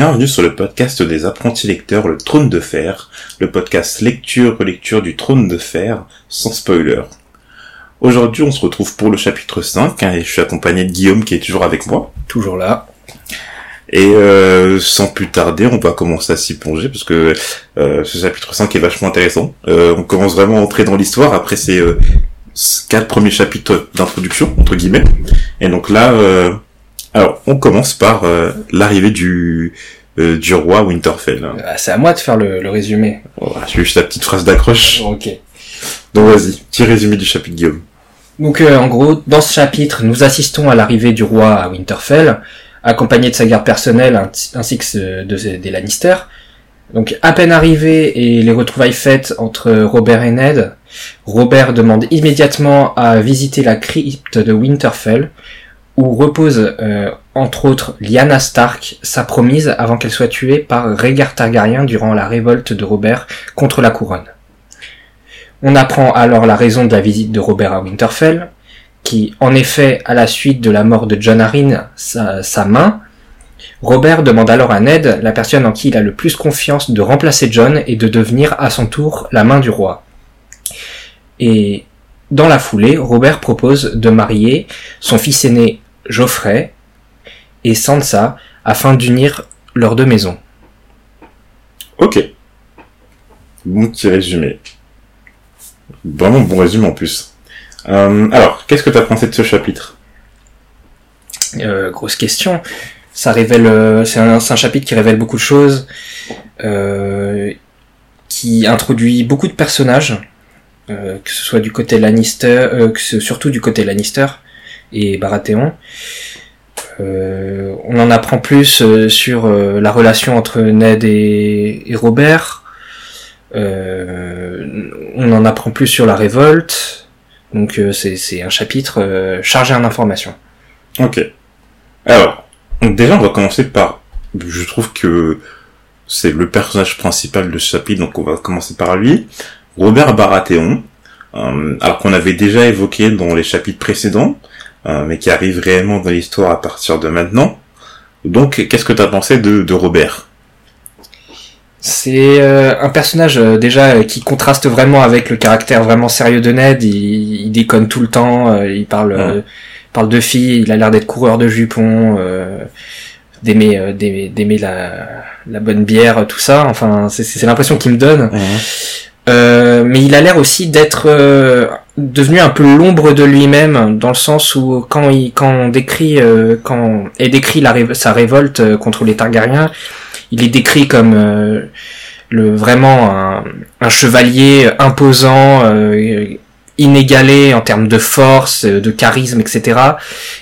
Bienvenue sur le podcast des apprentis lecteurs Le Trône de Fer, le podcast lecture-relecture du Trône de Fer, sans spoiler. Aujourd'hui, on se retrouve pour le chapitre 5, hein, et je suis accompagné de Guillaume qui est toujours avec moi. Toujours là. Et euh, sans plus tarder, on va commencer à s'y plonger, parce que euh, ce chapitre 5 est vachement intéressant. Euh, on commence vraiment à entrer dans l'histoire après ces quatre premiers chapitres d'introduction, entre guillemets. Et donc là... Euh, alors, on commence par euh, l'arrivée du euh, du roi Winterfell. hein. Ah, c'est à moi de faire le, le résumé. Je juste la petite phrase d'accroche. Ok. Donc vas-y, petit résumé du chapitre Guillaume. Donc euh, en gros, dans ce chapitre, nous assistons à l'arrivée du roi à Winterfell, accompagné de sa garde personnelle ainsi que ce- de, des Lannister. Donc à peine arrivé et les retrouvailles faites entre Robert et Ned, Robert demande immédiatement à visiter la crypte de Winterfell, où repose euh, entre autres Lyanna Stark, sa promise avant qu'elle soit tuée par Rhaegar Targaryen durant la révolte de Robert contre la couronne. On apprend alors la raison de la visite de Robert à Winterfell, qui, en effet, à la suite de la mort de John Arryn, sa, main, Robert demande alors à Ned, la personne en qui il a le plus confiance, de remplacer John et de devenir à son tour la main du roi. Et dans la foulée, Robert propose de marier son fils aîné Geoffrey et Sansa afin d'unir leurs deux maisons. Ok. Bon petit résumé. Vraiment bon résumé en plus. Euh, alors, qu'est-ce que t'as pensé de ce chapitre? Euh, grosse question. Ça révèle, euh, c'est un, chapitre qui révèle beaucoup de choses, euh, qui introduit beaucoup de personnages, que ce soit du côté Lannister, que ce- surtout du côté Lannister et Baratheon. Euh, on en apprend plus euh, sur euh, la relation entre Ned et, Robert. On en apprend plus sur la révolte. Donc c'est un chapitre chargé en informations. Ok. Alors, déjà, on va commencer par... Je trouve que c'est le personnage principal de ce chapitre, donc on va commencer par lui. Robert Baratheon, alors qu'on avait déjà évoqué dans les chapitres précédents, euh, mais qui arrive réellement dans l'histoire à partir de maintenant. Donc, qu'est-ce que t'as pensé de, de Robert? C'est euh, un personnage euh, déjà qui contraste vraiment avec le caractère vraiment sérieux de Ned. Il, il déconne tout le temps, il parle, parle de filles, il a l'air d'être coureur de jupons, d'aimer, d'aimer, la, la bonne bière, tout ça. Enfin, c'est, c'est l'impression qu'il me donne. Euh, mais il a l'air aussi d'être euh, devenu un peu l'ombre de lui-même dans le sens où quand il quand on décrit euh, quand est décrit la sa révolte euh, contre les Targaryens, il est décrit comme euh, le vraiment un, un chevalier imposant, inégalé en termes de force, de charisme, etc.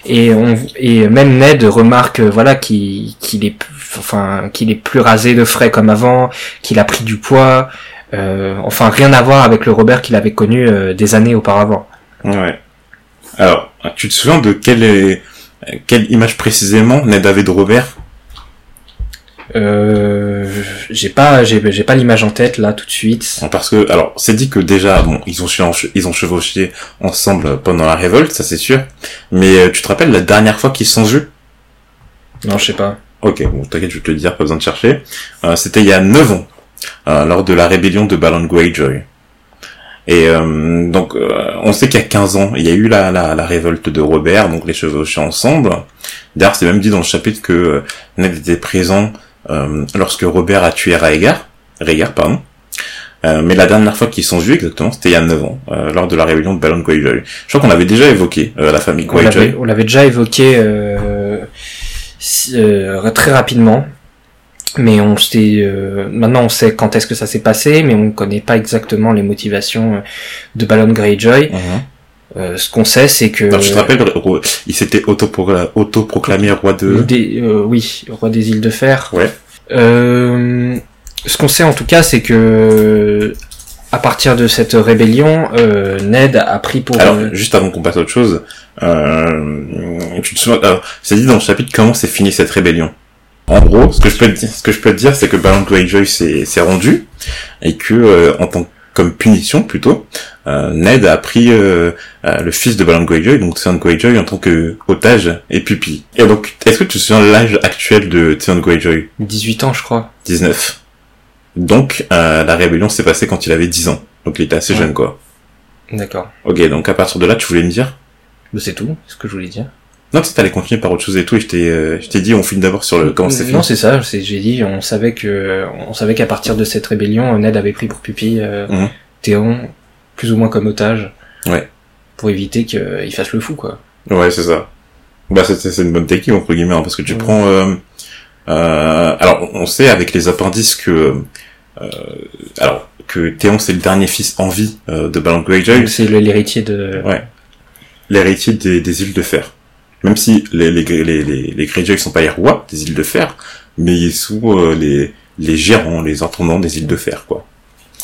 Et on et même Ned remarque voilà qu'il qu'il est enfin qu'il est plus rasé de frais comme avant, qu'il a pris du poids. Euh, enfin, rien à voir avec le Robert qu'il avait connu euh, des années auparavant. Ouais. Alors, tu te souviens de quelle, quelle image précisément Ned avait de Robert? Euh, j'ai pas, j'ai, j'ai pas l'image en tête là tout de suite. Parce que, alors, c'est dit que déjà, bon, ils ont, ils ont chevauché ensemble pendant la révolte, ça c'est sûr. Mais euh, tu te rappelles la dernière fois qu'ils se sont vus? Non, je sais pas. Ok, bon, t'inquiète, je vais te le dire, pas besoin de chercher. Euh, C'était il y a 9 ans, euh, lors de la rébellion de Balon Greyjoy. Et euh, donc, euh, on sait qu'il y a 15 ans, il y a eu la, la, la révolte de Robert, donc les chevauchés ensemble. D'ailleurs, c'est même dit dans le chapitre que euh, Ned était présent euh, lorsque Robert a tué Rhaegar. Rhaegar, pardon. Euh, mais la dernière fois qu'ils sont vus, exactement, c'était il y a 9 ans, euh, lors de la rébellion de Balon Greyjoy. Je crois qu'on avait déjà évoqué euh, la famille Greyjoy. on l'avait déjà évoqué euh, si- euh, très rapidement. Mais on sait, euh, maintenant on sait quand est-ce que ça s'est passé, mais on connaît pas exactement les motivations euh, de Balon Greyjoy. Mhm. Euh, ce qu'on sait, c'est que Alors, je te rappelle, il s'était autoprocla- autoproclamé roi de... Des- euh, oui, roi des îles de fer. Ouais. Euh, ce qu'on sait en tout cas, c'est que à partir de cette rébellion, euh, Ned a pris pour Alors, juste avant qu'on passe à autre chose, euh, tu te souviens, alors, c'est dit dans le chapitre comment s'est finie cette rébellion? En gros, ce que je peux te dire, ce que je peux te dire, c'est que Balon Greyjoy s'est s'est rendu et que euh, en tant comme punition plutôt, euh, Ned a pris euh, euh, le fils de Balon Greyjoy, donc Theon Greyjoy en tant que otage et pupille. Et donc, est-ce que tu te souviens de l'âge actuel de Theon Greyjoy 18 ans, je crois. 19. Donc, euh, la rébellion s'est passée quand il avait 10 ans. Donc, il était assez Ouais. jeune, quoi. D'accord. Ok, donc à partir de là, tu voulais me dire? Mais C'est tout, ce que je voulais dire. Non, tu t'allais continuer par autre chose et tout, et je t'ai, euh, je t'ai dit, on finit d'abord sur le comment c'est fini. Non, c'est ça. C'est, j'ai dit, on savait que, on savait qu'à partir de cette rébellion, Ned avait pris pour pupille euh, Mhm. Théon, plus ou moins comme otage. Ouais. Pour éviter qu'il fasse le fou, quoi. Ouais, c'est ça. Bah, c'est, c'est une bonne technique, entre guillemets, hein, parce que tu prends... Euh, euh, alors, on sait avec les appendices que... Euh, alors, que Théon, c'est le dernier fils en vie euh, de Balon Greyjoy, c'est l'héritier de. Ouais. l'héritier des, des îles de fer. Même si les, les, les, les, les Greyjoy sont pas les rois des îles de fer, mais ils sont euh, les, les gérants, les intendants des îles de fer, quoi.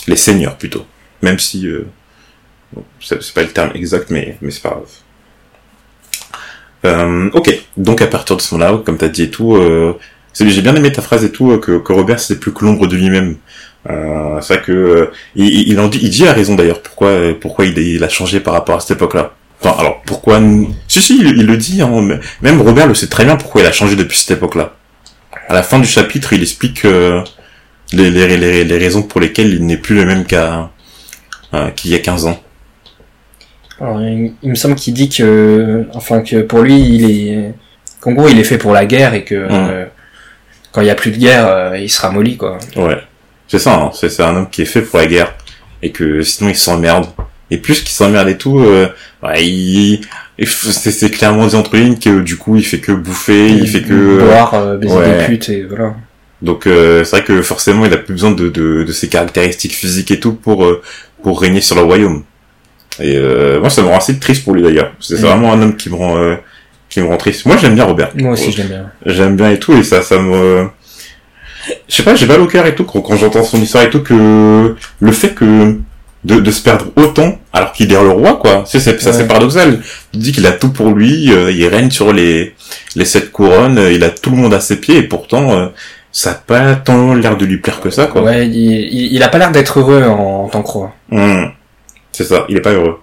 Les seigneurs, plutôt. Même si... Euh, c'est pas le terme exact, mais, mais c'est pas grave. Euh, ok, donc à partir de ce moment-là, comme t'as dit et tout, euh, j'ai bien aimé ta phrase et tout, euh, que, que Robert c'est plus que l'ombre de lui-même. Euh, c'est vrai que euh, il, il- dit, il dit à raison d'ailleurs pourquoi pourquoi il a changé par rapport à cette époque-là. Alors pourquoi Si si, il, il le dit. Hein, même Robert le sait très bien pourquoi il a changé depuis cette époque-là. À la fin du chapitre, il explique euh, les, les, les, les raisons pour lesquelles il n'est plus le même qu'à euh, qu'il y a 15 ans. Alors, il, il me semble qu'il dit que, enfin, que pour lui, il est, qu'en gros, il est fait pour la guerre et que euh, quand il y a plus de guerre, il sera molli, quoi. Ouais, c'est ça. Hein, c'est c'est un homme qui est fait pour la guerre et que sinon il s'emmerde. Et plus qu'il s'emmerde et tout, euh, ouais, il, il c'est clairement dit entre lignes que du coup il fait que bouffer, il fait que boire, euh, baiser ouais. des putes et voilà. donc euh, c'est vrai que forcément il a plus besoin de, de, de ses caractéristiques physiques et tout pour euh, pour régner sur le royaume. Et euh, moi ça me rend assez triste pour lui d'ailleurs. C'est vraiment un homme qui me rend euh, qui me rend triste. Moi j'aime bien Robert. Moi aussi, je l'aime bien. J'aime bien et tout, et ça, ça me... Je sais pas, j'ai mal au cœur et tout, quand, quand j'entends son histoire et tout, que le fait que de, de se perdre autant, alors qu'il est le roi, quoi. C'est, c'est, ça, c'est Ouais. paradoxal. Il dit qu'il a tout pour lui, euh, il règne sur les, les sept couronnes, euh, il a tout le monde à ses pieds, et pourtant, euh, ça a pas tant l'air de lui plaire que ça, quoi. Ouais, il, il, il a pas l'air d'être heureux en, en tant que roi. Hum. C'est ça, il est pas heureux.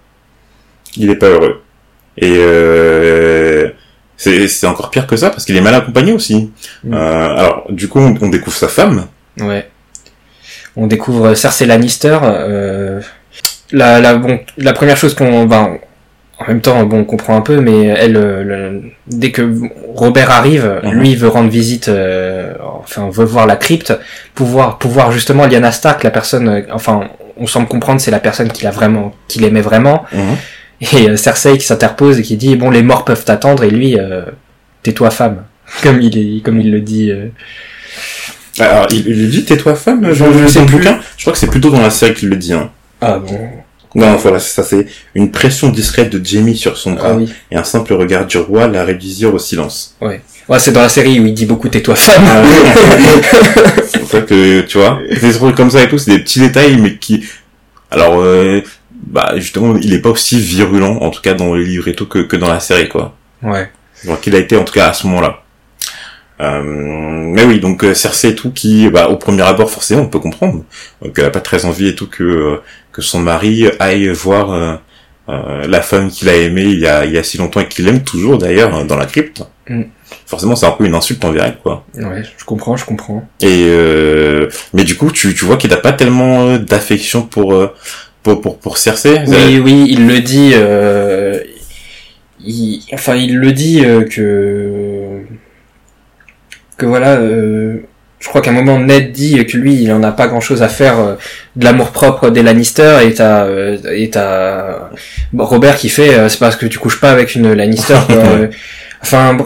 Il est pas heureux. Et euh, c'est, c'est encore pire que ça, parce qu'il est mal accompagné aussi. Mm. Euh, alors, du coup, on, on découvre sa femme, Ouais. On découvre Cersei Lannister. Euh, la, la, bon, la première chose qu'on, ben, en même temps, bon, on comprend un peu, mais elle, euh, le- dès que Robert arrive, Mhm. lui veut rendre visite, euh, enfin veut voir la crypte, pouvoir, pouvoir justement Lyanna Stark, la personne, euh, enfin, on semble comprendre c'est la personne qu'il a vraiment, qu'il aimait vraiment, et euh, Cersei qui s'interpose et qui dit bon les morts peuvent attendre et lui, euh, tais-toi femme, comme il est, comme il le dit. Alors, il, il lui dit tais-toi femme, Je- je sais plus. bouquin. Je crois que c'est plutôt dans la série qu'il le dit. Hein. Ah bon. Non, voilà, ça, c'est une pression discrète de Jamie sur son bras Ah oui. et un simple regard du roi la réduisirent au silence. Ouais, c'est dans la série où il dit beaucoup tais-toi femme. c'est pour ça que, tu vois, des trucs comme ça et tout, c'est des petits détails, mais qui... Alors, euh, bah, justement, il est pas aussi virulent, en tout cas dans le livre et tout, que, que dans la série, quoi. ouais. Donc il a été en tout cas à ce moment-là. Euh, mais oui, donc euh, Cersei et tout qui, bah, au premier abord forcément on peut comprendre euh, qu'elle a pas très envie et tout que que son mari aille voir euh, la femme qu'il a aimée il y a il y a si longtemps et qu'il aime toujours d'ailleurs dans la crypte. Mm. Forcément c'est un peu une insulte envers elle quoi. Ouais, je comprends, je comprends. Et euh, mais du coup tu tu vois qu'il a pas tellement d'affection pour pour pour pour Cersei. Oui, oui, il le dit. Euh, il, enfin, il le dit que que voilà. Euh, je crois qu'à un moment Ned dit que lui, il en a pas grand-chose à faire euh, de l'amour propre des Lannister et t'as euh, et t'as bon, Robert qui fait euh, c'est parce que tu couches pas avec une Lannister. quoi. Enfin.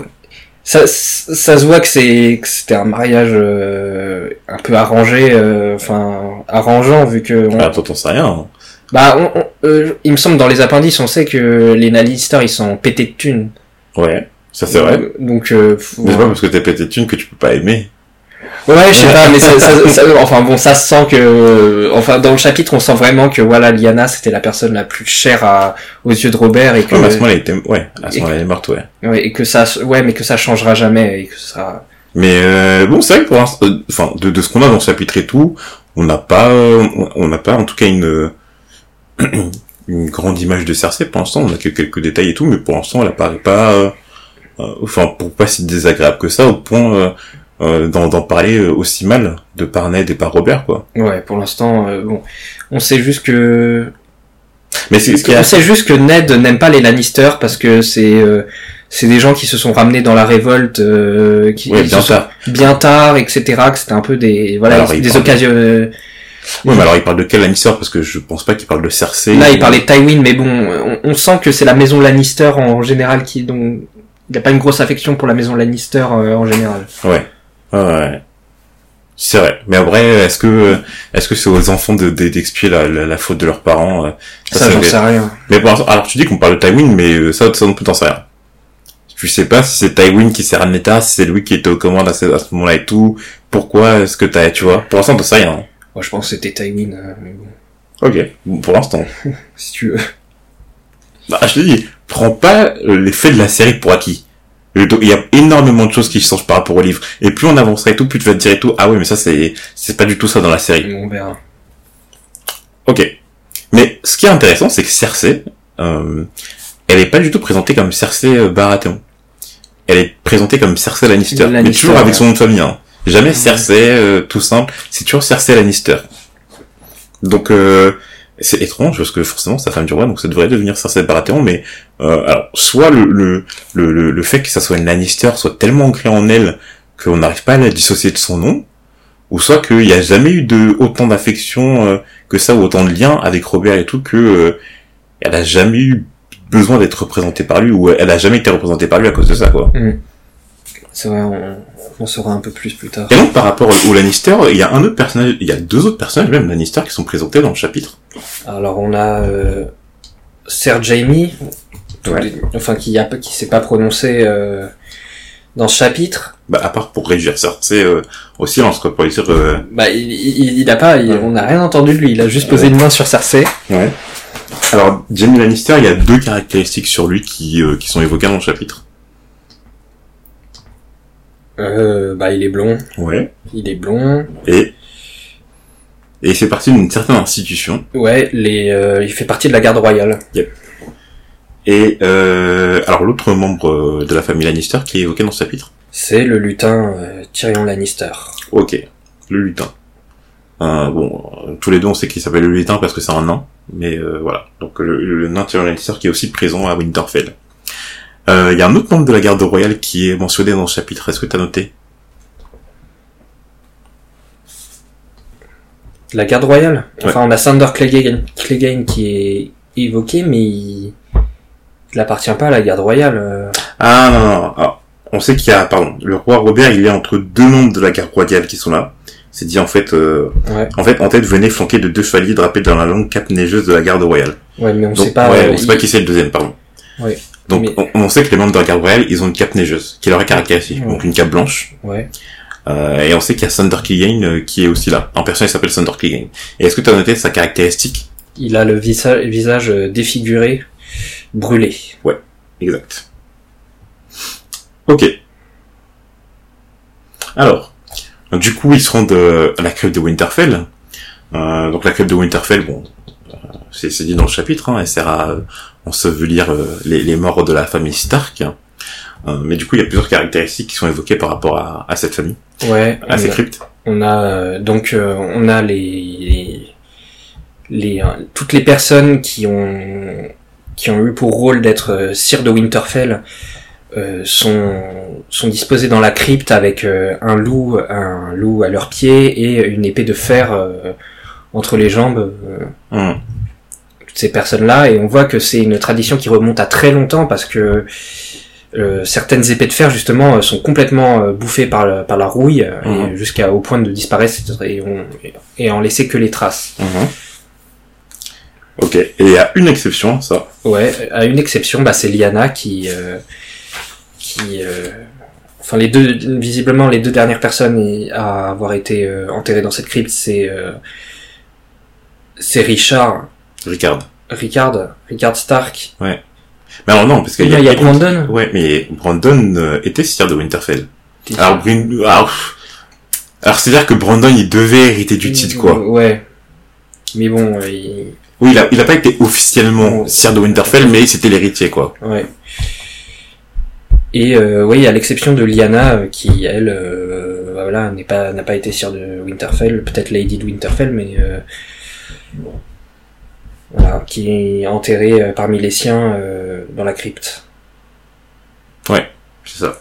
Ça, ça se voit que c'est que c'était un mariage euh, un peu arrangé, euh, enfin arrangeant vu que on- Ah, t'entends ça rien. hein. bah, on- on- euh, il me semble dans les appendices, on sait que les Lannister ils sont pétés de thunes. Ouais, ça c'est vrai. Donc, euh, faut- Mais c'est pas parce que t'es pété de thune que tu peux pas aimer. ouais, je sais pas, mais ça, ça- ça- enfin bon, ça se sent que, enfin dans le chapitre, on sent vraiment que voilà, Lyanna c'était la personne la plus chère à, aux yeux de Robert et que, Ouais, à ce moment-là, elle était, ouais, à ce Et moment-là, elle est morte, ouais. ouais, et que ça, ouais, mais que ça changera jamais et que ce sera. Mais euh, bon, c'est vrai que pour l'instant, euh, enfin, de, de ce qu'on a dans le chapitre et tout, on n'a pas, on n'a pas en tout cas une une grande image de Cersei pour l'instant. On a que quelques détails et tout, mais pour l'instant, elle apparaît pas, enfin, pour pas si désagréable que ça, au point euh, euh, d'en parler euh, aussi mal de par Ned et par Robert, quoi. Ouais, pour l'instant, euh, bon, on sait juste que Mais c'est ce qui est on sait juste que Ned n'aime pas les Lannister parce que c'est euh, c'est des gens qui se sont ramenés dans la révolte, euh, qui Ouais, bien tard. bien tard, etc. Que c'était un peu des voilà Alors, des occasions. euh, Ouais, mais alors il parle de quel Lannister? Parce que je pense pas qu'il parle de Cersei. Là, il parlait de Tywin, mais bon, on, on sent que c'est la maison Lannister en général qui donc il a pas une grosse affection pour la maison Lannister euh, en général. Ouais. Ouais. C'est vrai. Mais après, est-ce que est-ce que c'est aux enfants de de- d'expier la, la, la faute de leurs parents euh, Ça, j'en c'est- sais rien. Mais bon, alors tu dis qu'on parle de Tywin, mais euh, ça, ça non plus t'en sais rien. Tu sais pas si c'est Tywin qui s'est ramené tard, si c'est lui qui était aux commandes à ce, à ce moment-là et tout. Pourquoi est-ce que t'as, tu vois? Pour l'instant, t'en sais rien. Moi, je pense que c'était Tywin, mais bon, Ok. Bon, Pour l'instant. si tu veux. Bah, je te dis, prends pas euh, les faits de la série pour acquis. Il y a énormément de choses qui changent par rapport au livre. Et plus on avancera et tout, plus tu vas te dire et tout, ah ouais, mais ça, c'est, c'est pas du tout ça dans la série. On verra. Ok. Mais ce qui est intéressant, c'est que Cersei, euh, elle est pas du tout présentée comme Cersei euh, Baratheon. Elle est présentée comme Cersei Lannister, mais Lannister, toujours avec son nom de famille. Hein. Jamais Cersei, euh, tout simple. C'est toujours Cersei Lannister. Donc, euh, c'est étrange parce que forcément, sa femme du roi, donc ça devrait devenir Cersei Baratheon. Mais euh, alors, soit le, le, le, le, fait que ça soit une Lannister soit tellement ancré en elle qu'on n'arrive pas à la dissocier de son nom, ou soit qu'il n'y a jamais eu de autant d'affection euh, que ça ou autant de liens avec Robert et tout que euh, elle a jamais eu besoin d'être représentée par lui ou elle a jamais été représentée par lui à cause de ça quoi. C'est vrai, on, on saura un peu plus plus tard. Et donc par rapport au Lannister, il y a un autre personnage, il y a deux autres personnages même Lannister qui sont présentés dans le chapitre. Alors on a euh, Ser Ouais. les- enfin qui a qui s'est pas prononcé euh, dans ce chapitre. Bah à part pour réduire ça, c'est euh, au silence quoi pour lui dire euh, Bah il, il, il a pas, il- Ouais. on n'a rien entendu de lui. Il a juste posé une main sur Cersei. ouais. Alors Jamie Lannister, il y a deux caractéristiques sur lui qui euh, qui sont évoquées dans le chapitre. Euh, bah il est blond, Ouais. il est blond. Et et c'est parti d'une certaine institution Ouais, les, euh, il fait partie de la garde royale. Et euh, alors l'autre membre euh, de la famille Lannister qui est évoqué dans ce chapitre. C'est le lutin euh, Tyrion Lannister. Ok, le lutin. Euh, bon, tous les deux on sait qu'il s'appelle le lutin parce que c'est un nain, mais euh, voilà. Donc le, le nain Tyrion Lannister qui est aussi présent à Winterfell. Euh, Il y a un autre membre de la garde royale qui est mentionné dans ce chapitre. Est-ce que t'as noté? La garde royale? Enfin, on a Sander Clegane, Clegane qui est évoqué, mais il, il appartient pas à la garde royale. euh. Ah non, non, non. Ah, on sait qu'il y a, pardon, le roi Robert, il est entre deux membres de la garde royale qui sont là. C'est dit en fait, euh, Ouais. en fait, en tête venait flanqué de deux chevaliers drapés dans la longue cape neigeuse de la garde royale. Ouais, mais on Donc, sait pas. ouais, euh, on sait il- pas qui c'est le deuxième, pardon. Ouais. Donc, Mais- on, on sait que les membres de la garde royale, ils ont une cape neigeuse, qui leur est caractéristique. Ouais. Donc, une cape blanche. Ouais. Euh, et on sait qu'il y a Thunder Clegane euh, qui est aussi là. En personne, il s'appelle Thunder Clegane. Et est-ce que tu as noté sa caractéristique? Il a le visa- visage euh, défiguré, brûlé. Exact. Ok. Alors, du coup, ils se rendent euh, à la crève de Winterfell. Euh, donc la crève de Winterfell, bon, c'est dit dans le chapitre, hein, elle sert à ensevelir euh, les, les morts de la famille Stark. Euh, mais du coup, il y a plusieurs caractéristiques qui sont évoquées par rapport à, à cette famille, Ouais. à ces cryptes. On a euh, donc on a les les euh, toutes les personnes qui ont qui ont eu pour rôle d'être euh, sire de Winterfell euh, sont sont disposées dans la crypte avec un loup un loup à leurs pieds et une épée de fer entre les jambes Hum. Toutes ces personnes là et on voit que c'est une tradition qui remonte à très longtemps parce que euh, certaines épées de fer justement euh, sont complètement euh, bouffées par, le- par la rouille et jusqu'à au point de disparaître et, on, et en laisser que les traces. Mhm. Ok, et a une exception, à ça? Ouais, à une exception, bah, c'est Liana qui qui enfin les deux visiblement les deux dernières personnes à avoir été enterrées dans cette crypte c'est c'est Richard Ricard. Richard Richard Stark. Mais alors non, parce Il qu'il y a, il y a Brandon. Ouais, mais Brandon euh, était sire de Winterfell. Alors, c'est-à-dire que Brandon, il devait hériter du titre, quoi. Ouais. Mais bon, euh, il... Oui, il a, il a pas été officiellement Oh. sire de Winterfell, mais c'était l'héritier, quoi. Ouais. Et euh, oui, à l'exception de Lyanna, qui elle, euh, bah voilà, n'est pas n'a pas été sire de Winterfell, peut-être Lady de Winterfell, mais euh, voilà, qui est enterrée euh, parmi les siens euh, dans la crypte. C'est ça.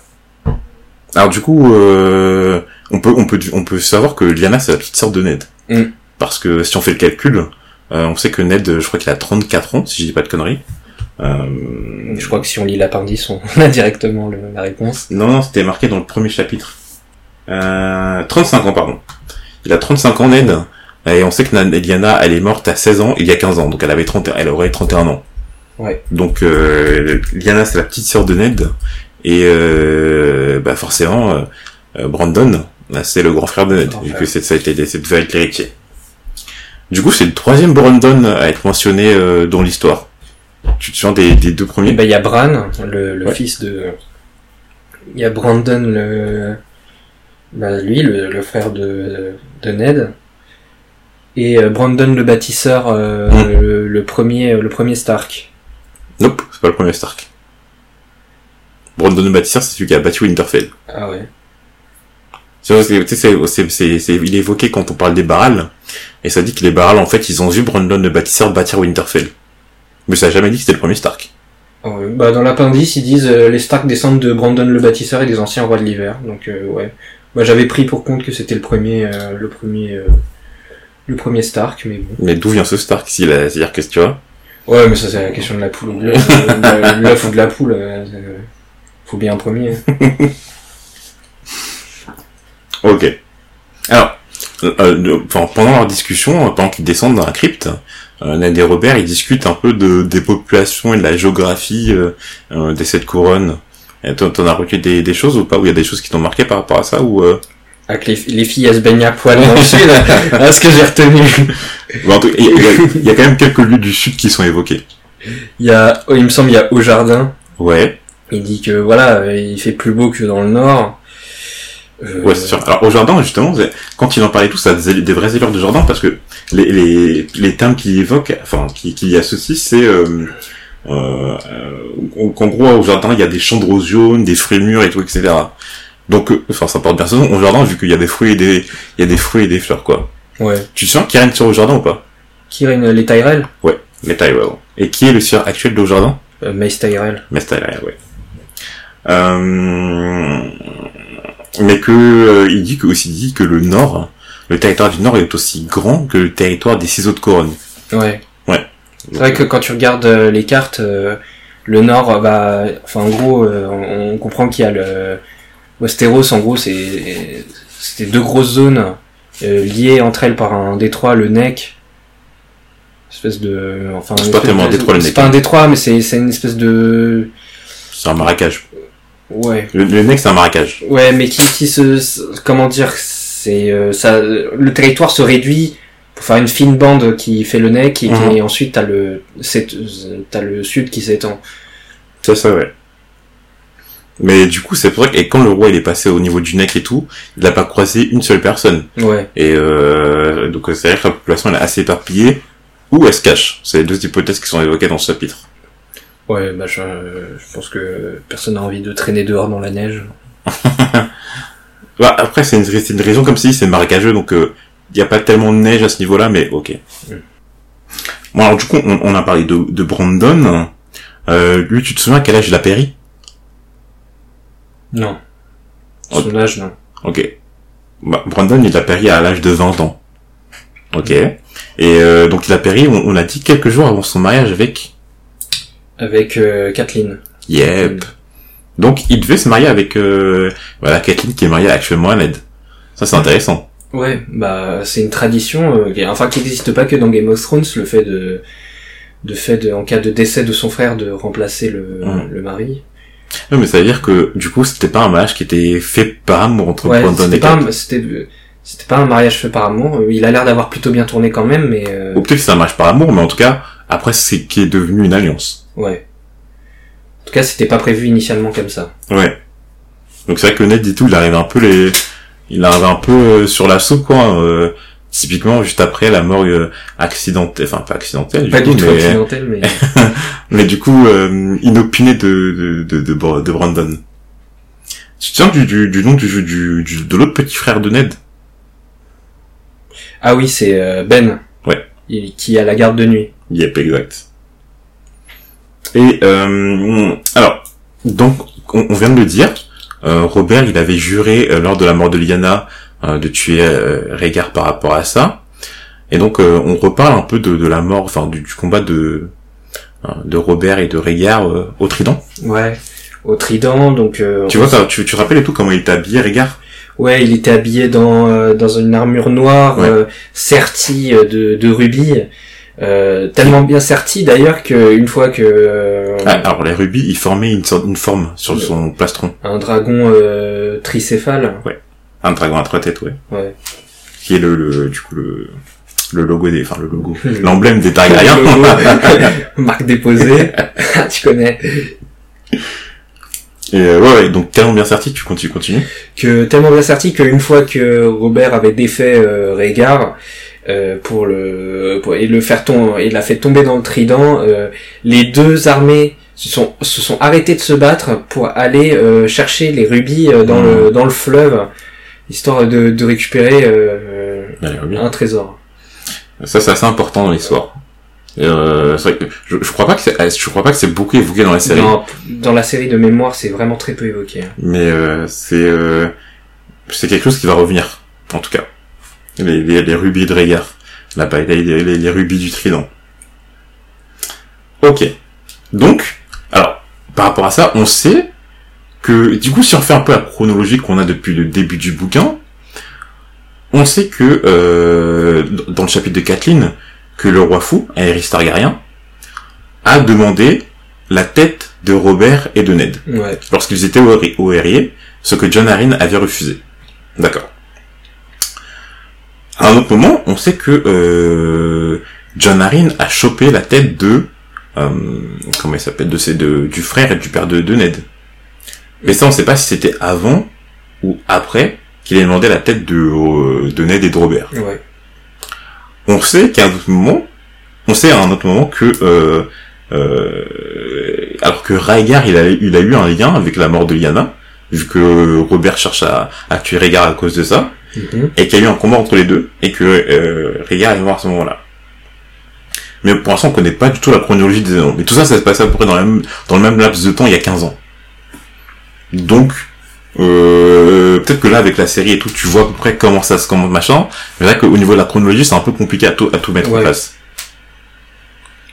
Alors du coup, euh, on peut on peut on peut savoir que Lyanna c'est la petite sœur de Ned. Mm. Parce que si on fait le calcul, euh, on sait que Ned, je crois qu'il a 34 ans, si je dis pas de conneries. Euh, Je crois que si on lit l'appendice, on a directement le- la réponse. Non, non, c'était marqué dans le premier chapitre. Euh, 35 ans, pardon. Il a 35 ans, Ned. Et on sait que Na- Lyanna, elle est morte à 16 ans, il y a 15 ans. Donc elle avait 30, elle aurait 31 ans. Ouais. Donc, euh, Lyanna, c'est la petite sœur de Ned. Et, euh, bah, forcément, euh, euh, Brandon, c'est le grand frère de Ned. Vu que c'est, ça a été, l'héritier. Du coup, c'est le troisième Brandon à être mentionné, euh, dans l'histoire. Tu te souviens des, des deux premiers? ben il y a Bran, le, le Ouais. fils de. Il y a Brandon, le. Bah, lui, le, le frère de, de Ned. Et euh, Brandon le bâtisseur, euh, Mm. le, le premier, le premier Stark. Nope, c'est pas le premier Stark. Brandon le bâtisseur, c'est celui qui a bâti Winterfell. Ah ouais. C'est, c'est, c'est, il est évoqué quand on parle des Barals, et ça dit que les Barals, en fait, ils ont vu Brandon le bâtisseur bâtir Winterfell. Mais ça a jamais dit que c'était le premier Stark. Ah ouais. Bah, dans l'appendice, ils disent euh, les Stark descendent de Brandon le bâtisseur et des anciens rois de l'hiver. Donc euh, ouais. Moi j'avais pris pour compte que c'était le premier, euh, le premier, le premier Stark, mais bon. Mais d'où vient ce Stark, si la, c'est-à-dire que, tu vois? Ouais, mais ça c'est la question de la poule ou de l'œuf. Ou de la poule. euh, euh, faut bien un premier. Ok. Alors, euh, enfin, pendant leur discussion, pendant qu'ils descendent dans la crypte, euh, Ned et Robert, ils discutent un peu de, des populations et de la géographie euh, des sept couronnes. T'en as recueilli des, des choses ou pas Ou il y a des choses qui t'ont marqué par rapport à ça ou euh... Avec les, les filles, elles se baignent à poil dans le sud. Ah, ce que j'ai retenu. bon, en tout cas, il y, a- il y quand même quelques lieux du sud qui sont évoqués. Il y a, oh, il me semble, il y a au jardin. Ouais, Il dit que voilà, euh, il fait plus beau que dans le nord. Euh, ouais, c'est sûr. Alors au jardin, justement, quand il en parlait tout, ça a des, vraies allures de jardin parce que les, les, les termes qu'il évoque, enfin, qui, qui y associent, c'est euh, qu'en gros au jardin il y a des champs de roses jaunes, des fruits mûrs et tout, etc. Donc, euh, enfin, ça porte bien son nom. Au jardin, vu qu'il y a des fruits et des, il y a des fruits et des fleurs, quoi. Ouais. Tu te souviens a une sur au jardin ou pas? Qui règne les Tyrell? Les Tyrell. Et qui est le sire actuel de jardin? Euh, Mace Tyrell. Mais Tyrell, ouais. Euh, mais que euh, il dit que aussi dit que le nord, le territoire du nord est aussi grand que le territoire des six autres couronnes. Ouais. Ouais. C'est vrai que quand tu regardes euh, les cartes, euh, le nord, bah, enfin en gros, euh, on, on comprend qu'il y a le Westeros. En gros, c'est c'était deux grosses zones euh, liées entre elles par un détroit, le Neck. Espèce de, enfin. C'est pas tellement un détroit, le C'est Neck, pas hein. un détroit, mais c'est c'est une espèce de, C'est un marécage. ouais, Le, le nec c'est un marécage. ouais, mais qui qui se, comment dire, c'est euh, ça, le territoire se réduit pour faire une fine bande qui fait le Neck et, Mhm. et ensuite t'as le, c'est- t'as le sud qui s'étend. C'est ça, ouais. Mais du coup, c'est pour ça que et quand le roi il est passé au niveau du nec et tout, il a pas croisé une seule personne. Ouais. Et euh, donc c'est vrai que la population elle est assez éparpillée. Où elle se cache C'est les deux hypothèses qui sont évoquées dans ce chapitre. Ouais, bah je, je pense que personne n'a envie de traîner dehors dans la neige. Bah, après, c'est une, une région comme si c'est marécageux, donc il n'y a pas tellement de neige à ce niveau-là, mais ok. Mm. Bon, alors du coup, on, on a parlé de, de Brandon. Euh, lui, tu te souviens à quel âge il a péri? Non. Ok. Son âge, non. Ok. Bah, Brandon, il a péri à l'âge de 20 ans. Ok. Et euh, donc il a péri, on, on a dit quelques jours avant son mariage avec? Avec euh, Kathleen. Yep. Donc il devait se marier avec euh, voilà Kathleen qui est mariée à Ned. Ça c'est intéressant. Ouais, bah c'est une tradition, euh, qui- enfin qui n'existe pas que dans Game of Thrones, le fait de, de fait de, en cas de décès de son frère, de remplacer le, Mm. le mari. Non, mais ça veut dire que du coup c'était pas un mariage qui était fait par amour entre Ouais, c'était pas, c'était, c'était pas un mariage fait par amour. Euh, Il a l'air d'avoir plutôt bien tourné quand même, mais euh, Ou peut-être que c'est un mariage par amour, mais en tout cas après c'est qui est devenu une alliance. ouais. En tout cas, c'était pas prévu initialement comme ça. Ouais. Donc c'est vrai que Ned dit tout, il arrive un peu les il arrive un peu euh, sur la soupe, quoi. euh, typiquement, juste après la mort euh, accidentelle, enfin pas accidentelle, Pas du du coup, tout mais, accidentel, mais mais du coup, euh, inopinée de, de, de, de, Bra- de Brandon. Tu te souviens du, du, du nom du, du, du, de l'autre petit frère de Ned? Ah oui, c'est euh, Ben. Ouais. Il- qui a la garde de nuit. Yep, exact. Et euh, alors, donc, on, on vient de le dire, euh, Robert, il avait juré euh, lors de la mort de Lyanna euh, de tuer euh, Rhaegar par rapport à ça. Et donc, euh, on reparle un peu de, de la mort, enfin, du, du combat de euh, de Robert et de euh, au Trident. Ouais. Au trident, donc. euh, Tu vois, ça, tu, tu te rappelles et tout comment il était habillé, Rhaegar? Ouais, il était habillé dans euh, dans une armure noire Ouais. euh, sertie euh, de de rubis, euh, tellement bien sertie d'ailleurs que une fois que euh, Ah, Alors, les rubis, ils formaient une, sorte, une forme sur son plastron. un dragon euh, tricéphale, Un dragon à trois têtes, ouais. ouais. Qui est le, le du coup, le, le logo des, enfin, le logo, Le- l'emblème des Targaryens. Marque déposée, tu connais. Et euh, ouais, ouais, donc tellement bien sorti, tu continues, continues. Que tellement bien serti qu'une fois que Robert avait défait euh, Rhaegar euh, pour le pour, et le faire tomber, il l'a fait tomber dans le trident, euh, les deux armées se sont se sont arrêtées de se battre pour aller euh, chercher les rubis euh, dans Mhm. le dans le fleuve histoire de, de récupérer euh, reviens. un trésor. Ça, c'est assez important dans l'histoire. Euh, vrai que je, je crois pas que c'est, euh, je crois pas que c'est beaucoup évoqué dans la série, Dans, dans la série de mémoire, c'est vraiment très peu évoqué. mais euh, c'est euh, c'est quelque chose qui va revenir, en tout cas. Les, les, les rubis de Rhaegar, la les, les rubis du Trident. Ok. Donc, alors par rapport à ça, on sait que du coup, si on fait un peu la chronologie qu'on a depuis le début du bouquin, on sait que euh, dans le chapitre de Kathleen, que le roi fou, Aerys Targaryen, a demandé la tête de Robert et de Ned Ouais. lorsqu'ils étaient au, ce que John Arryn avait refusé. D'accord. À un autre moment, on sait que euh, John Arryn a chopé la tête de euh, comment il s'appelle de ses de, du frère et du père de, de Ned. Mais ça, on sait pas si c'était avant ou après qu'il ait demandé la tête de, euh, de Ned et de Robert. Ouais. On sait qu'à un autre moment, on sait à un autre moment que euh, euh, alors que Rhaegar il a, il a eu un lien avec la mort de Lyanna, vu que Robert cherche à, à tuer Rhaegar à cause de ça, Mhm. et qu'il y a eu un combat entre les deux, et que euh, Rhaegar est mort à ce moment-là. Mais pour l'instant, on connaît pas du tout la chronologie des événements. Mais tout ça, ça se passait à peu près dans, la même, dans le même laps de temps, il y a 15 ans. Donc, euh, peut-être que là, avec la série et tout, tu vois à peu près comment ça se commence, machin. Mais là, qu'au niveau de la chronologie, c'est un peu compliqué à tout, à tout mettre en place.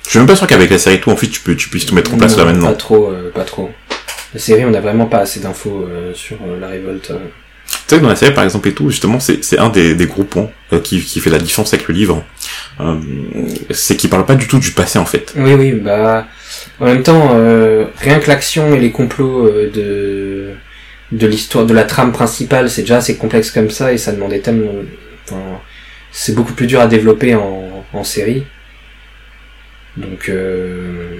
Je suis même pas sûr qu'avec la série et tout, en fait, tu peux, tu puisses tout mettre en place là maintenant. Pas trop, euh, pas trop. La série, on a vraiment pas assez d'infos euh, sur la révolte. Tu sais que dans la série, par exemple, et tout, justement, c'est, un des, des gros points euh, qui, qui fait la différence avec le livre. Euh, c'est qu'il parle pas du tout du passé, en fait. Oui, oui, bah, en même temps, euh, rien que l'action et les complots de de l'histoire, de la trame principale, c'est déjà assez complexe comme ça et ça demandait tellement, enfin, c'est beaucoup plus dur à développer en, en série. Donc, euh,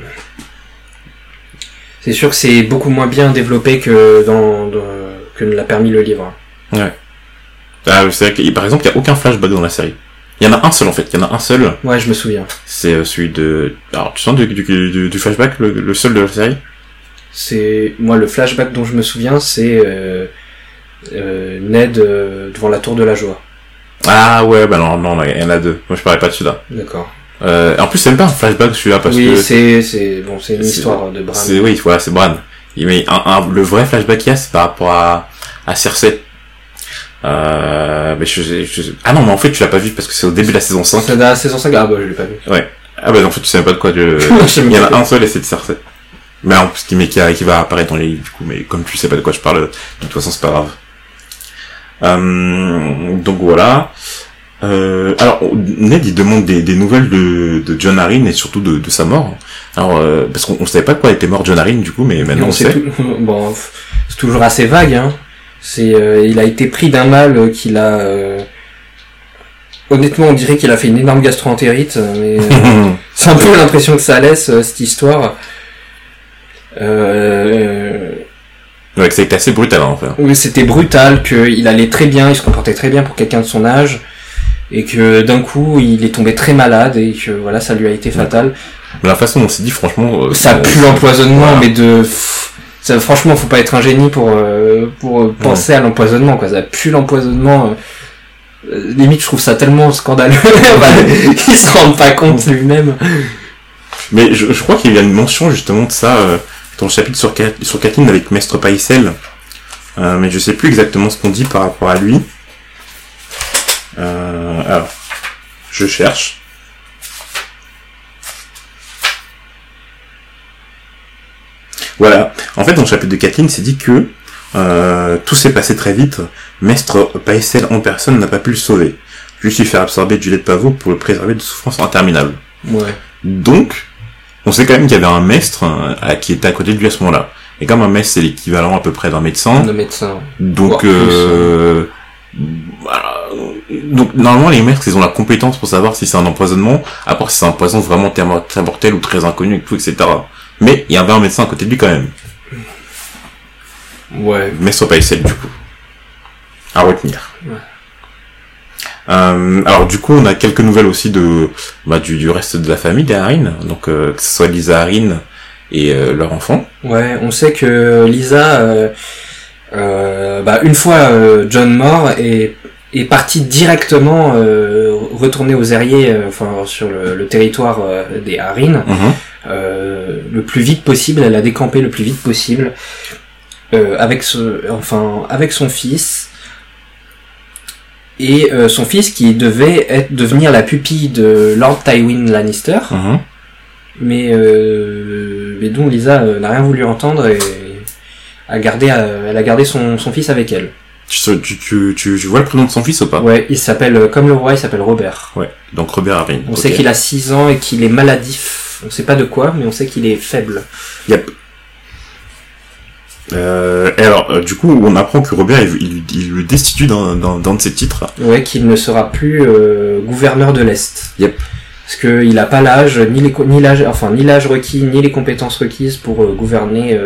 c'est sûr que c'est beaucoup moins bien développé que dans, dans- que ne l'a permis le livre. Ah, c'est vrai que, par exemple, il y a aucun flashback dans la série. Il y en a un seul, en fait. Il y en a un seul. Ouais, je me souviens. C'est euh, celui de... Alors, tu sens du, du, du, du flashback, le, le seul de la série? C'est moi le flashback dont je me souviens, c'est euh, euh, Ned euh, devant la tour de la joie. Ah ouais, bah non, non, il y en a deux. Moi, je parlais pas de celui-là. D'accord. Euh, en plus, c'est même pas un flashback, celui-là, parce oui, que... c'est c'est bon, c'est une histoire de Bran. C'est oui, voilà, c'est Bran. Mais un, un- le vrai flashback qu'il y a, c'est par rapport à, à Cersei. Euh, mais je, je- je- ah non, mais en fait, tu l'as pas vu parce que c'est au début de la saison 5. C'est la saison 5. Ah bah je l'ai pas vu. Ah bah en fait, tu sais même pas de quoi même Il y en a un seul et c'est de Cersei. Mais en plus, qui, mais qui, qui va apparaître dans les livres, du coup, mais comme tu sais pas de quoi je parle, de toute façon, c'est pas grave. Euh, donc voilà. Euh, alors, Ned, il demande des, des nouvelles de, de John Arryn et surtout de, de sa mort. Alors, euh, parce qu'on on savait pas de quoi était mort John Arryn, du coup, mais maintenant on, on sait. tout. Bon, c'est toujours assez vague. Hein. C'est, euh, il a été pris d'un mal euh, qu'il a. euh, Honnêtement, on dirait qu'il a fait une énorme gastro-entérite, mais euh, c'est un peu l'impression que ça laisse euh, cette histoire. Euh, Ouais, c'était assez brutal, en fait. Oui, c'était brutal, qu'il allait très bien, il se comportait très bien pour quelqu'un de son âge, et que d'un coup, il est tombé très malade, et que voilà, ça lui a été fatal. Mais la façon dont c'est dit, franchement... euh, Ça pue l'empoisonnement, voilà. mais de... Ça, franchement, faut pas être un génie pour, euh, pour penser à l'empoisonnement, quoi. Ça pue l'empoisonnement. euh, limite, je trouve ça tellement scandaleux. il se rend pas compte lui-même. Mais je, je crois qu'il y a une mention justement de ça chapitre sur, sur avec Maître Paisel. Euh, mais je sais plus exactement ce qu'on dit par rapport à lui. Euh, alors, je cherche. Voilà. En fait, dans le chapitre de Kathleen, c'est dit que euh, tout s'est passé très vite. Maître Paisel en personne n'a pas pu le sauver. Je lui suis fait absorber du lait de pavot pour le préserver de souffrances interminables. Ouais. Donc, on sait quand même qu'il y avait un maître euh, à- qui était à côté de lui à ce moment-là. Et comme un maître, c'est l'équivalent à peu près d'un médecin, Le médecin. donc, euh, voilà. donc normalement les maîtres, ils ont la compétence pour savoir si c'est un empoisonnement, à part si c'est un poison vraiment très, mortel ou très inconnu et tout, etc. Mais il y avait un médecin à côté de lui quand même. Ouais. Maître Paisel, du coup. À retenir. Ouais. Euh, alors du coup, on a quelques nouvelles aussi de bah, du, du reste de la famille des Harin, donc euh, que ce soit Lisa Harin et euh, leur enfant. Ouais, on sait que Lisa, euh, bah, une fois John mort, est, est partie directement retourner aux Airiers, euh, enfin sur le, le territoire des Harin, Mhm. le plus vite possible. Elle a décampé le plus vite possible avec ce, enfin avec son fils. Et euh, son fils qui devait être, devenir la pupille de Lord Tywin Lannister, Mhm. mais, euh, mais dont Lisa euh, n'a rien voulu entendre et a gardé, euh, elle a gardé son, son fils avec elle. Tu, sais- tu, tu, tu, tu vois le prénom de son fils ou pas? Ouais, il s'appelle, comme le roi, il s'appelle Robert. Ouais. Donc Robert Harin. On sait qu'il a 6 ans et qu'il est maladif. On sait pas de quoi, mais on sait qu'il est faible. Euh, et alors, euh, du coup, on apprend que Robert, il, il, il le destitue d'un d'un- d'un de ses titres. Ouais, qu'il ne sera plus euh, gouverneur de l'Est. Yep. Parce qu'il n'a pas l'âge, ni les ni l'âge, enfin ni l'âge requis, ni les compétences requises pour gouverner.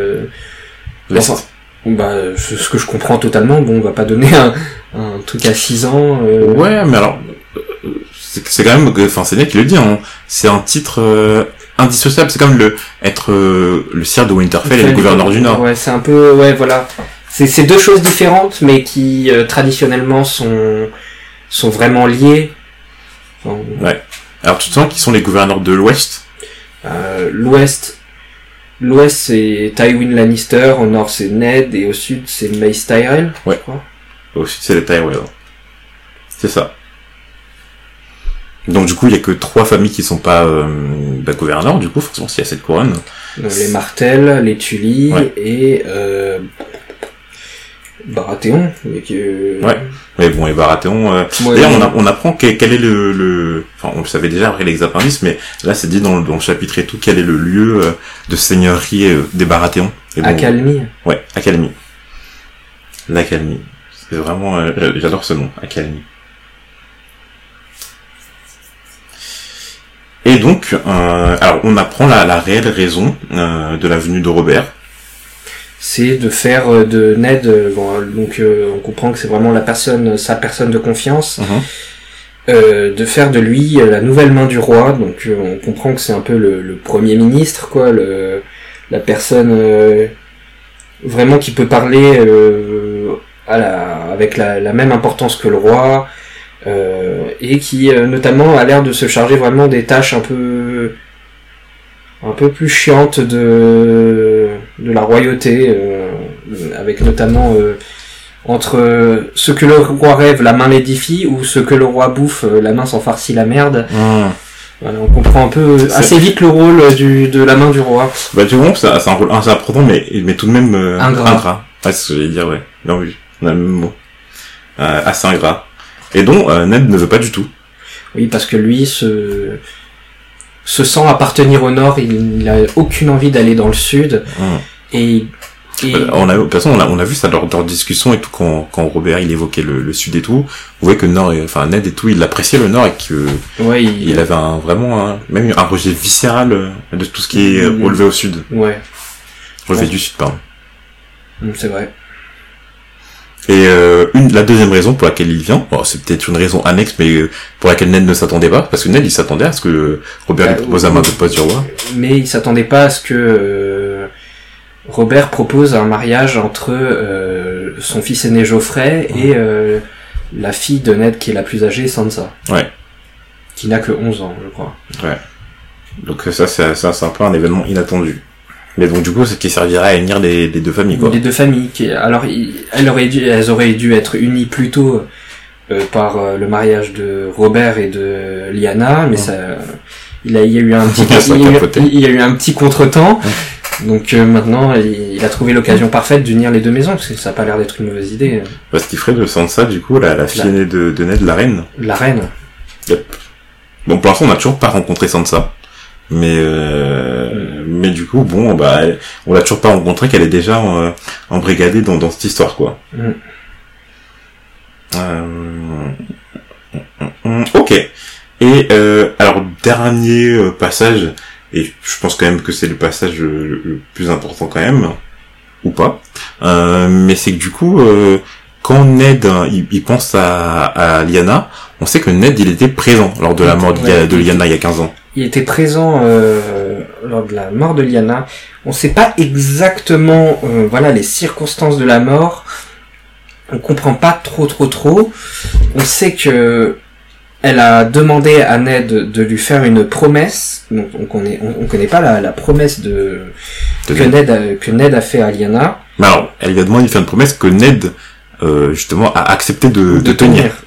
L'Est. Enfin, bah, ce que je comprends totalement. Bon, on va pas donner un, un truc à 6 ans. Ouais, mais alors, c'est quand même, enfin, c'est bien qu'il le dit, hein. c'est un titre indissociable, c'est comme le être euh, le sire de Winterfell et le gouverneur du Nord. Ouais, c'est un peu, ouais, voilà. C'est c'est deux choses différentes, mais qui euh, traditionnellement sont sont vraiment liées. Enfin, Alors, tu te sens qui sont les gouverneurs de l'Ouest? Euh, L'Ouest, l'Ouest c'est Tywin Lannister, au nord c'est Ned et au sud c'est Mace Tyrell. Ouais. je crois. Au sud, c'est les Tyrell. C'est ça. Donc, du coup, il y a que trois familles qui sont pas euh, bah, gouverneurs, du coup, forcément, s'il y a cette couronne. Les Martell, les Tully Ouais. et euh, Baratheon. que- Ouais. Mais bon, et Baratheon... euh, Ouais, D'ailleurs, on, apprend quel, quel est le, le... Enfin, on le savait déjà après les mais là, c'est dit dans, le- dans le chapitre et tout, quel est le lieu euh, de seigneurie euh, des Baratheons. Bon, Accalmie. Ouais, Accalmie. L'Accalmie. C'est vraiment... euh, J'adore ce nom, Accalmie. Et donc, euh, alors on apprend la, la réelle raison euh, de la venue de Robert. c'est de faire euh, de Ned, bon, donc euh, on comprend que c'est vraiment la personne, sa personne de confiance, Mhm. de faire de lui la nouvelle main du roi. Donc on comprend que c'est un peu le, le premier ministre, quoi, le, la personne vraiment qui peut parler à la, avec la, la même importance que le roi. Euh, et qui euh, notamment a l'air de se charger vraiment des tâches un peu un peu plus chiantes de de la royauté euh, avec notamment euh, entre ce que le roi rêve la main l'édifie ou ce que le roi bouffe la main s'en farcit la merde voilà, on comprend un peu assez vite le rôle du de la main du roi Bah tu vois, c'est un rôle assez important, mais, mais tout de même euh, Ingrat. Ouais, c'est ce que j'allais dire, ouais. Non, oui, on a le même mot. Euh, assez ingrat. Et dont euh, Ned ne veut pas du tout. oui parce que lui se se sent appartenir au nord il n'a aucune envie d'aller dans le sud Hum. et, et Euh, On a, de toute façon, on a, on a vu ça de leur discussion et tout, quand, quand Robert il évoquait le, le sud et tout. Vous voyez que Nord, enfin Ned et tout, il appréciait le Nord et que ouais il, il avait un, vraiment un, même un rejet viscéral euh, de tout ce qui est Mm. relevé au sud. ouais Relevé Ouais. du sud, pardon. Mm, C'est vrai. Et euh, une, la deuxième raison pour laquelle il vient, bon, c'est peut-être une raison annexe, mais euh, pour laquelle Ned ne s'attendait pas, parce que Ned il s'attendait à ce que Robert lui Bah, propose la main de poste du roi. Mais il s'attendait pas à ce que euh, Robert propose un mariage entre euh, son fils aîné Geoffrey et euh, la fille de Ned qui est la plus âgée, Sansa. Ouais. Qui n'a que 11 ans, je crois. Donc ça c'est ça, c'est un peu un événement inattendu. Mais donc du coup c'est qui servirait à unir les, les deux familles quoi. Les deux familles. Qui, alors, elles, auraient dû, elles auraient dû être unies plus tôt euh, par euh, le mariage de Robert et de Lyanna, mais ça, il, a, il y a eu un petit, il, y a eu- capoté. il y a eu un petit contretemps. Donc euh, maintenant, il, il a trouvé l'occasion parfaite d'unir les deux maisons, parce que ça a pas l'air d'être une mauvaise idée. Parce qu'il ferait de Sansa du coup la, la fille La- aînée de, de Ned, la reine. La reine. Bon pour l'instant on n'a toujours pas rencontré Sansa. Mais euh, mais du coup bon bah elle- on l'a toujours pas rencontré qu'elle est déjà euh, embrigadée dans, dans cette histoire quoi. Mm. Euh, ok. Et euh, alors dernier euh, passage et je pense quand même que c'est le passage le, le plus important quand même ou pas. Euh, mais c'est que du coup euh, quand Ned hein, il, il pense à, à Lyanna, on sait que Ned il était présent lors de la mort de, Lyanna il y a 15 ans. Il était présent euh, lors de la mort de Lyanna. On sait pas exactement, euh, voilà, les circonstances de la mort. On comprend pas trop, trop, trop. On sait que elle a demandé à Ned de lui faire une promesse. Donc on connaît, on, on connaît pas la, la promesse de De que Ned a, que Ned a fait à Lyanna Mais alors, elle lui a demandé de faire une promesse que Ned, euh, justement, a accepté de, de tenir.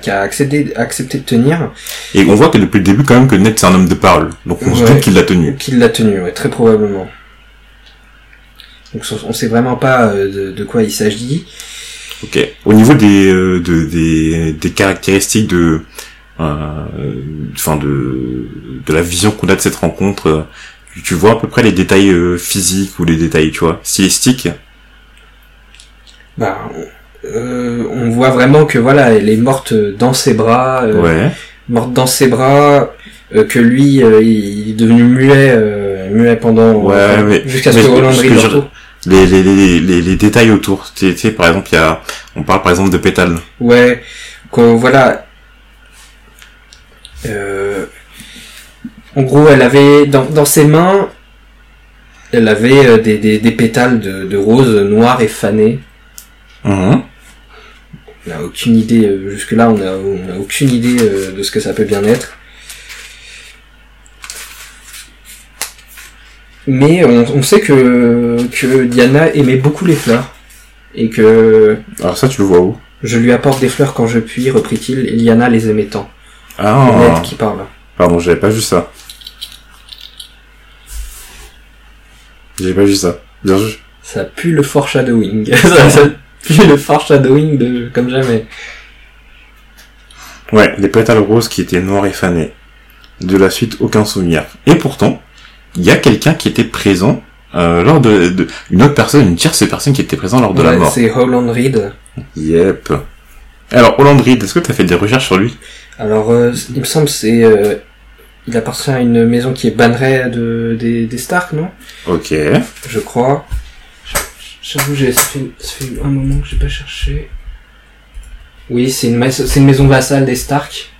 Qui a accepté, accepté de tenir, Et on voit que depuis le début, quand même, que Ned, c'est un homme de parole. Donc on se Ouais. doute qu'il l'a tenu. qu'il l'a tenu, ouais, très probablement. Donc on sait vraiment pas euh, de, de quoi il s'agit. Ok. Au niveau des, euh, de, des, des caractéristiques de, euh, enfin de, de la vision qu'on a de cette rencontre, euh, tu- vois à peu près les détails physiques ou les détails, tu vois, stylistiques? Bah, euh, on voit vraiment que voilà, elle est morte dans ses bras, euh, Ouais. morte dans ses bras, euh, que lui, euh, il est devenu muet, euh, muet pendant Ouais, euh, jusqu'à ce que Roland je-. Les, les, les, les, les détails autour. Tu sais, par exemple, il y a, on parle par exemple de pétales. Ouais, qu'on voilà. Euh, en gros, elle avait dans, dans ses mains, elle avait euh, des, des, des pétales de, de roses noires et fanées. Mhm. On n'a aucune idée, euh, jusque-là, on n'a aucune idée euh, de ce que ça peut bien être. Mais on, on sait que, que Diana aimait beaucoup les fleurs. Et que Alors ça, tu le vois où? je lui apporte des fleurs quand je puis, reprit-il, et Liana les aimait tant. Ah. Qui parle. Pardon, j'avais pas vu ça. J'avais pas vu ça. Bien vu. Ça pue le foreshadowing. ça, ça pue le foreshadowing de, comme jamais. Ouais, les pétales roses qui étaient noirs et fanés. De la suite, aucun souvenir. Et pourtant, il y a quelqu'un qui était présent euh, lors de, de- une autre personne, une tierce personne qui était présente lors de la mort. C'est Holland Reed. Yep. Alors, Holland Reed, est-ce que tu as fait des recherches sur lui? Alors, euh, il me semble c'est euh, il appartient à une maison qui est banneret de des, des Stark, non? Ok. Je crois. J'avoue, j'ai ça fait, ça fait un moment que j'ai pas cherché. Oui, c'est une, mais- c'est une maison vassale des Stark.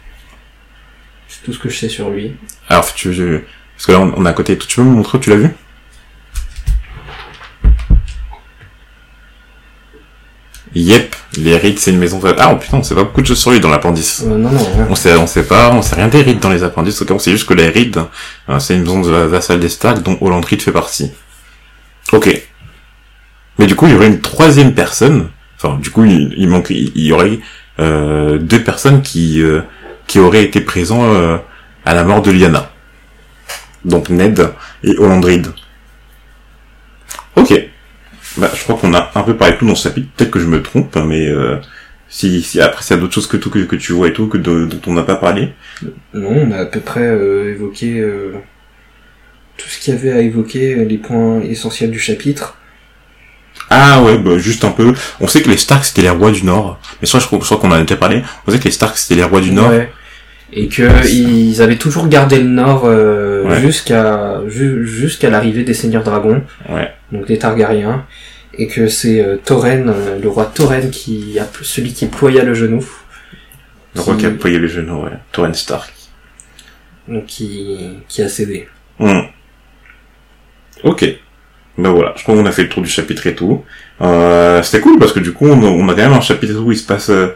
C'est tout ce que je sais sur lui. Alors, tu je- parce que là, on, on est à côté. Tu peux me montrer où tu l'as vu? Yep, les Reed, c'est une maison... va- Ah, oh, putain, on sait pas beaucoup de choses sur lui dans l'appendice. Euh, non, non, rien. On sait, on sait pas, on sait rien des Reed dans les appendices, ok, on sait juste que les Reed, euh, c'est une maison de vassal des Stark dont Holland Reed fait partie. Ok. Mais du coup, il y aurait une troisième personne, enfin, du coup, il, il manque, il, y aurait euh, deux personnes qui euh, qui auraient été présents euh, à la mort de Lyanna. Donc Ned et Holland Reed. Ok. Bah, je crois qu'on a un peu parlé de tout dans ce chapitre. Peut-être que je me trompe, mais euh, si, si après s'il y a d'autres choses que tout que, tu vois et tout que dont on n'a pas parlé. Non, on a à peu près euh, évoqué euh, tout ce qu'il y avait à évoquer, les points essentiels du chapitre. Ah ouais, bah, juste un peu. On sait que les Stark c'était les rois du Nord. Mais ça, je crois, qu'on en a déjà parlé. On sait que les Stark c'était les rois du Nord. Ouais. Et que ils avaient toujours gardé le nord euh, Ouais. jusqu'à ju- jusqu'à l'arrivée des seigneurs dragons, donc des Targaryens, et que c'est euh, Tauren, euh, le roi Tauren qui a celui qui ploya le genou. Le roi qui a ployé les genoux, ouais. Torren Stark. Donc qui, qui a cédé. Hmm. Ok. Ben voilà, je crois qu'on a fait le tour du chapitre et tout. Euh, c'était cool parce que du coup, on a, on a quand même un chapitre où il se passe... euh,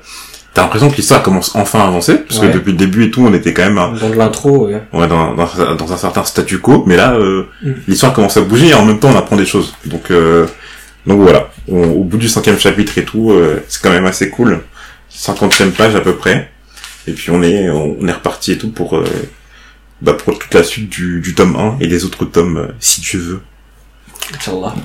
T'as l'impression que l'histoire commence enfin à avancer, parce Ouais. que depuis le début et tout, on était quand même euh, Dans de l'intro, ouais. ouais, dans, dans, dans un certain statu quo, mais là, euh, Mm. l'histoire commence à bouger et en même temps, on apprend des choses. Donc, euh, donc voilà, On- au bout du cinquième chapitre et tout, euh, c'est quand même assez cool. 50e page à peu près. Et puis on est, on est reparti et tout pour, bah, pour toute la suite du, du tome 1 et des autres tomes, si tu veux. Inch'Allah.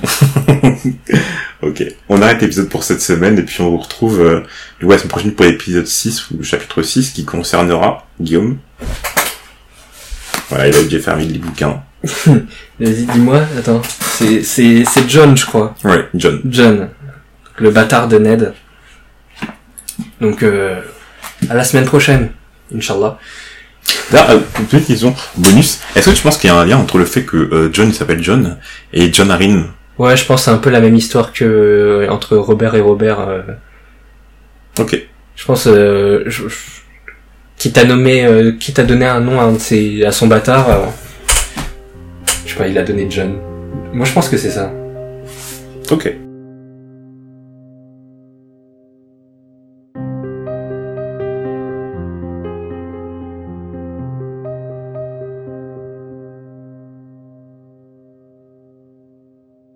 Ok, on arrête l'épisode pour cette semaine et puis on vous retrouve euh, la semaine prochaine pour l'épisode 6 ou le chapitre 6 qui concernera Guillaume. Voilà, il a déjà fermé les bouquins. Vas-y, dis-moi, attends. C'est, c'est, c'est John, je crois. Ouais, John. John. Le bâtard de Ned. Donc, euh, à la semaine prochaine. Inch'Allah. D'ailleurs, euh, une question bonus. Est-ce que tu penses qu'il y a un lien entre le fait que euh, John s'appelle John et John Arryn Ouais, je pense que c'est un peu la même histoire que euh, entre Robert et Robert. euh, Ok. je pense, je- je- qui t'a nommé, euh, qui t'a donné un nom à, un de ses, à son bâtard. je sais pas, il a donné John. Moi, je pense que c'est ça. Ok.